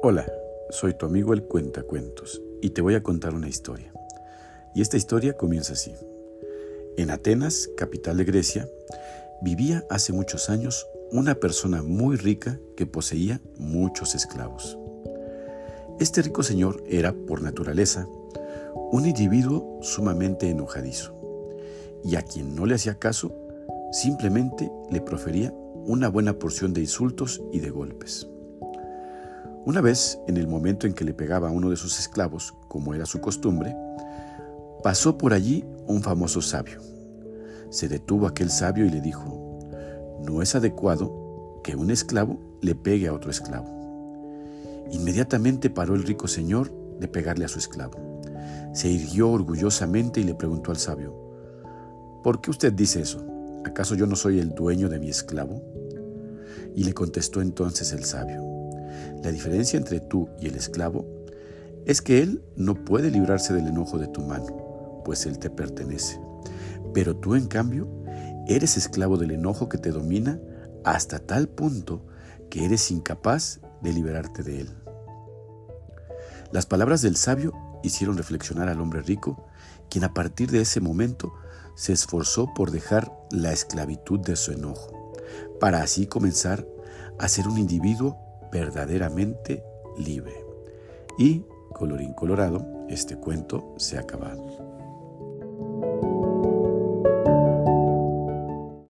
Hola, soy tu amigo el Cuentacuentos y te voy a contar una historia. Y esta historia comienza así. En Atenas, capital de Grecia, vivía hace muchos años una persona muy rica que poseía muchos esclavos. Este rico señor era, por naturaleza, un individuo sumamente enojadizo, y a quien no le hacía caso, simplemente le profería una buena porción de insultos y de golpes. Una vez, en el momento en que le pegaba a uno de sus esclavos, como era su costumbre, pasó por allí un famoso sabio. Se detuvo aquel sabio y le dijo, no es adecuado que un esclavo le pegue a otro esclavo. Inmediatamente paró el rico señor de pegarle a su esclavo. Se irguió orgullosamente y le preguntó al sabio, ¿por qué usted dice eso? ¿Acaso yo no soy el dueño de mi esclavo? Y le contestó entonces el sabio, la diferencia entre tú y el esclavo es que él no puede librarse del enojo de tu mano, pues él te pertenece. Pero tú, en cambio, eres esclavo del enojo que te domina hasta tal punto que eres incapaz de liberarte de él. Las palabras del sabio hicieron reflexionar al hombre rico, quien a partir de ese momento se esforzó por dejar la esclavitud de su enojo, para así comenzar a ser un individuo verdaderamente libre. Y, colorín colorado, este cuento se ha acabado.